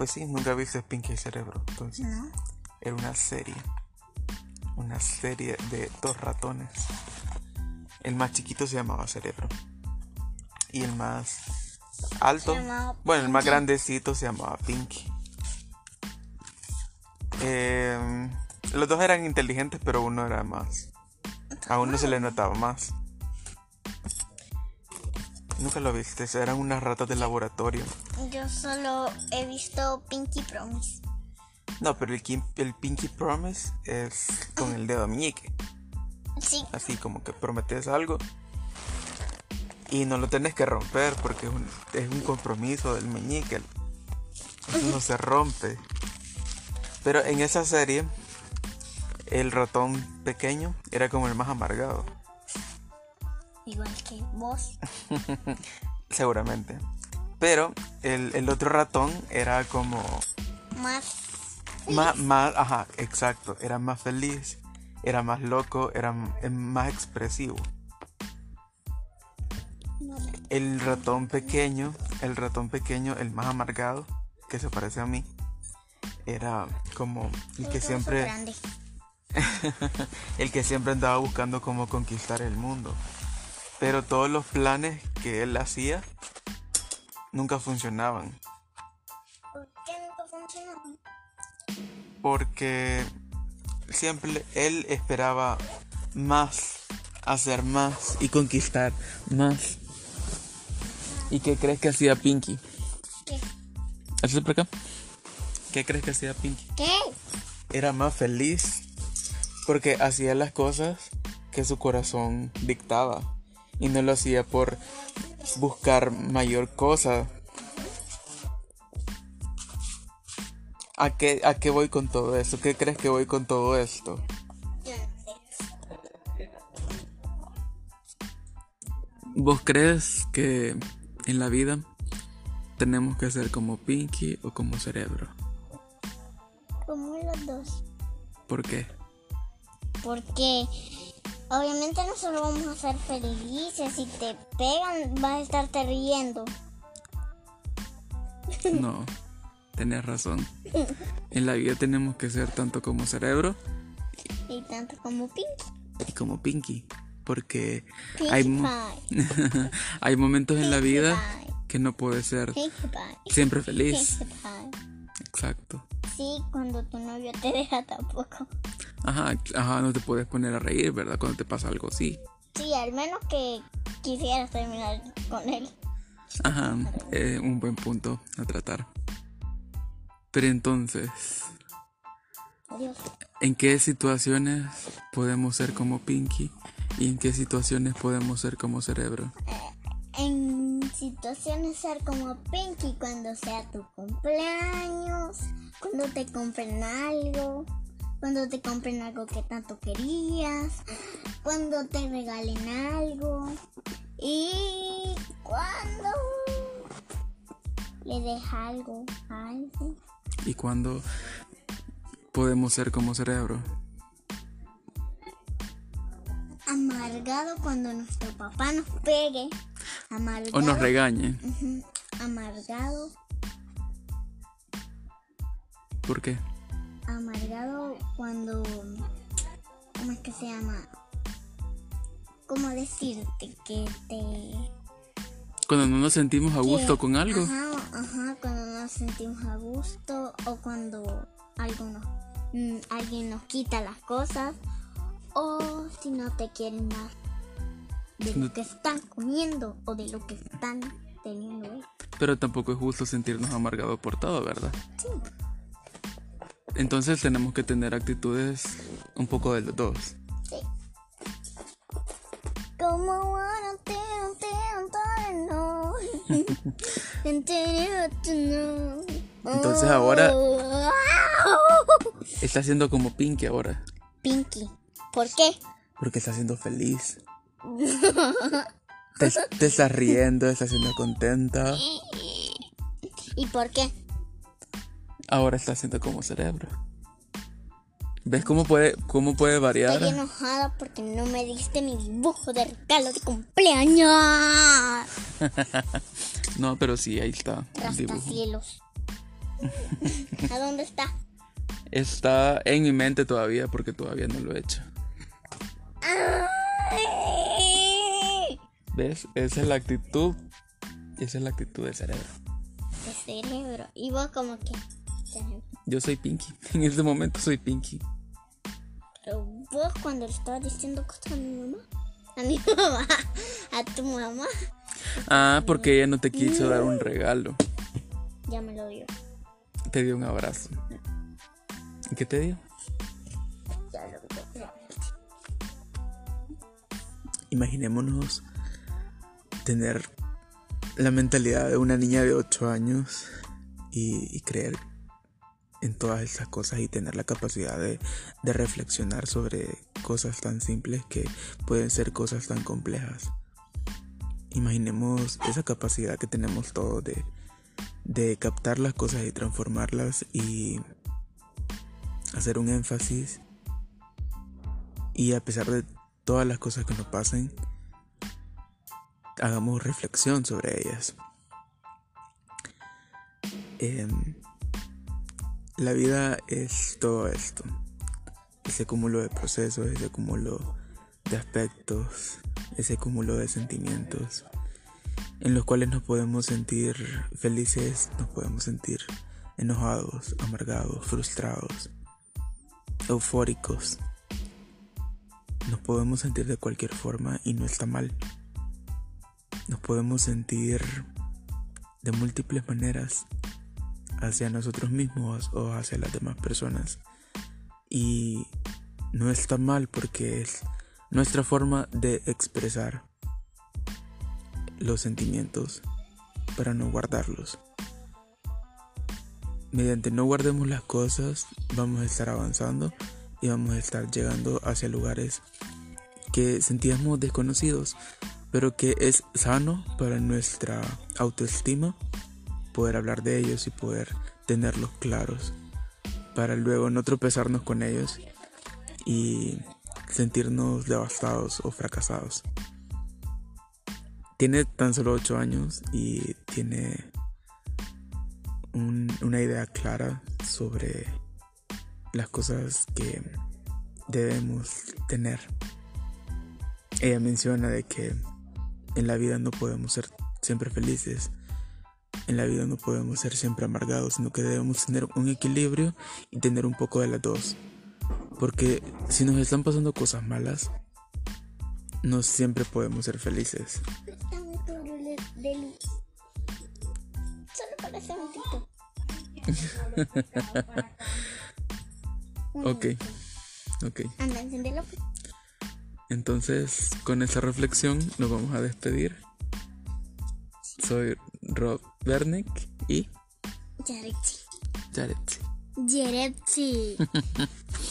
Pues sí, nunca viste Pinky y Cerebro. Entonces, No. era una serie. Una serie de dos ratones. El más chiquito se llamaba Cerebro. Y el más alto. Bueno, el más grandecito se llamaba Pinky. Eh, los dos eran inteligentes, pero uno era más. A uno se le notaba más. Nunca lo viste, eran unas ratas de laboratorio. Yo solo he visto Pinky Promise. No, pero el, el Pinky Promise es con el dedo meñique. Sí, Así como que prometes algo y no lo tenés que romper porque es un, es un compromiso del meñique. Eso no se rompe. Pero en esa serie, el ratón pequeño era como el más amargado, igual que vos. seguramente. Pero el, el otro ratón era como Más. más, más, ajá, exacto, era más feliz, era más loco, era eh, más expresivo. El ratón pequeño, el ratón pequeño, el más amargado, que se parece a mí, era como el que siempre, el que siempre andaba buscando cómo conquistar el mundo. Pero todos los planes que él hacía nunca funcionaban. ¿Por qué nunca funcionó? porque siempre él esperaba más, hacer más y conquistar más. ¿Y qué crees que hacía Pinky? ¿Qué? ¿Haces por acá? ¿Qué crees que hacía Pinky? ¿Qué? Era más feliz porque hacía las cosas que su corazón dictaba y no lo hacía por buscar mayor cosa. ¿A qué, ¿A qué voy con todo esto? ¿Qué crees que voy con todo esto? ¿Vos crees que en la vida tenemos que ser como Pinky o como Cerebro? Como los dos. ¿Por qué? Porque obviamente no solo vamos a ser felices. Si te pegan, vas a estarte riendo. No, tenés razón. En la vida tenemos que ser tanto como Cerebro Y tanto como Pinky. y como Pinky. Porque Pinkie hay, mo- hay momentos en la vida Pie. que no puedes ser Pinkie siempre feliz. Exacto. Sí, cuando tu novio te deja tampoco. Ajá, ajá, no te puedes poner a reír, ¿verdad? Cuando te pasa algo así. Sí, al menos que quisieras terminar con él. Ajá, eh, un buen punto a tratar. Pero entonces, Dios. ¿en qué situaciones podemos ser como Pinky y en qué situaciones podemos ser como Cerebro? En situaciones ser como Pinky cuando sea tu cumpleaños, cuando te compren algo, cuando te compren algo que tanto querías, cuando te regalen algo y cuando le deja algo a alguien. ¿Y cuándo podemos ser como Cerebro? Amargado cuando nuestro papá nos pegue. Amargado. O nos regañe. Ujú, Amargado. ¿Por qué? amargado cuando ¿cómo es que se llama? ¿Cómo decirte que te Cuando no nos sentimos a gusto que- con algo. Ajá, ajá, cuando no nos sentimos a gusto o cuando algo nos, mm, alguien nos quita las cosas o si no te quieren dar de No- lo que están comiendo o de lo que están teniendo. Pero tampoco es justo sentirnos amargados por todo, ¿verdad? Sí. Entonces tenemos que tener actitudes un poco de los dos. Sí. Como. Entonces ahora-. Está siendo como Pinky ahora. Pinky. ¿Por qué? Porque está siendo feliz. Te, te estás riendo, estás siendo contenta. ¿Y por qué? Ahora está siendo como cerebro. ¿Ves cómo puede, cómo puede variar? Estoy enojada porque no me diste mi dibujo de regalo de cumpleaños. No, pero sí, ahí está. Rascacielos. ¿A dónde está? Está en mi mente todavía porque todavía no lo he hecho. ¿Ves? Esa es la actitud. Esa es la actitud del cerebro. De cerebro. ¿Y vos como que? Yo soy Pinky. En este momento soy Pinky. Pero vos cuando le estabas diciendo cosas a mi mamá. A mi mamá. A tu mamá. Ah, porque ella no te quiso dar un regalo. Ya me lo dio. Te dio un abrazo. ¿Y qué te dio? Ya lo dio. Imaginémonos tener la mentalidad de una niña de 8 años y, y creer en todas esas cosas y tener la capacidad de, de reflexionar sobre cosas tan simples que pueden ser cosas tan complejas. Imaginemos esa capacidad que tenemos todos de, de captar las cosas y transformarlas y hacer un énfasis y a pesar de todas las cosas que nos pasen, hagamos reflexión sobre ellas. Em, la vida es todo esto, ese cúmulo de procesos, ese cúmulo de aspectos, ese cúmulo de sentimientos en los cuales nos podemos sentir felices, nos podemos sentir enojados, amargados, frustrados, eufóricos. Nos podemos sentir de cualquier forma y no está mal. Nos podemos sentir de múltiples maneras hacia nosotros mismos o hacia las demás personas. Y no está mal porque es nuestra forma de expresar los sentimientos para no guardarlos. Mediante no guardemos las cosas, vamos a estar avanzando y vamos a estar llegando hacia lugares que sentíamos desconocidos, pero que es sano para nuestra autoestima poder hablar de ellos y poder tenerlos claros, para luego no tropezarnos con ellos y sentirnos devastados o fracasados. Tiene tan solo 8 años y tiene un- una idea clara sobre las cosas que debemos tener. Ella menciona de que en la vida no podemos ser siempre felices, en la vida no podemos ser siempre amargados, sino que debemos tener un equilibrio y tener un poco de las dos. Porque si nos están pasando cosas malas, no siempre podemos ser felices. De, luz. Solo para hacer un. Ok, ok. Anda, encendelo. Entonces, con esa reflexión nos vamos a despedir. Soy Rob Bernick y Yaretsi. Jared. Yaretsi.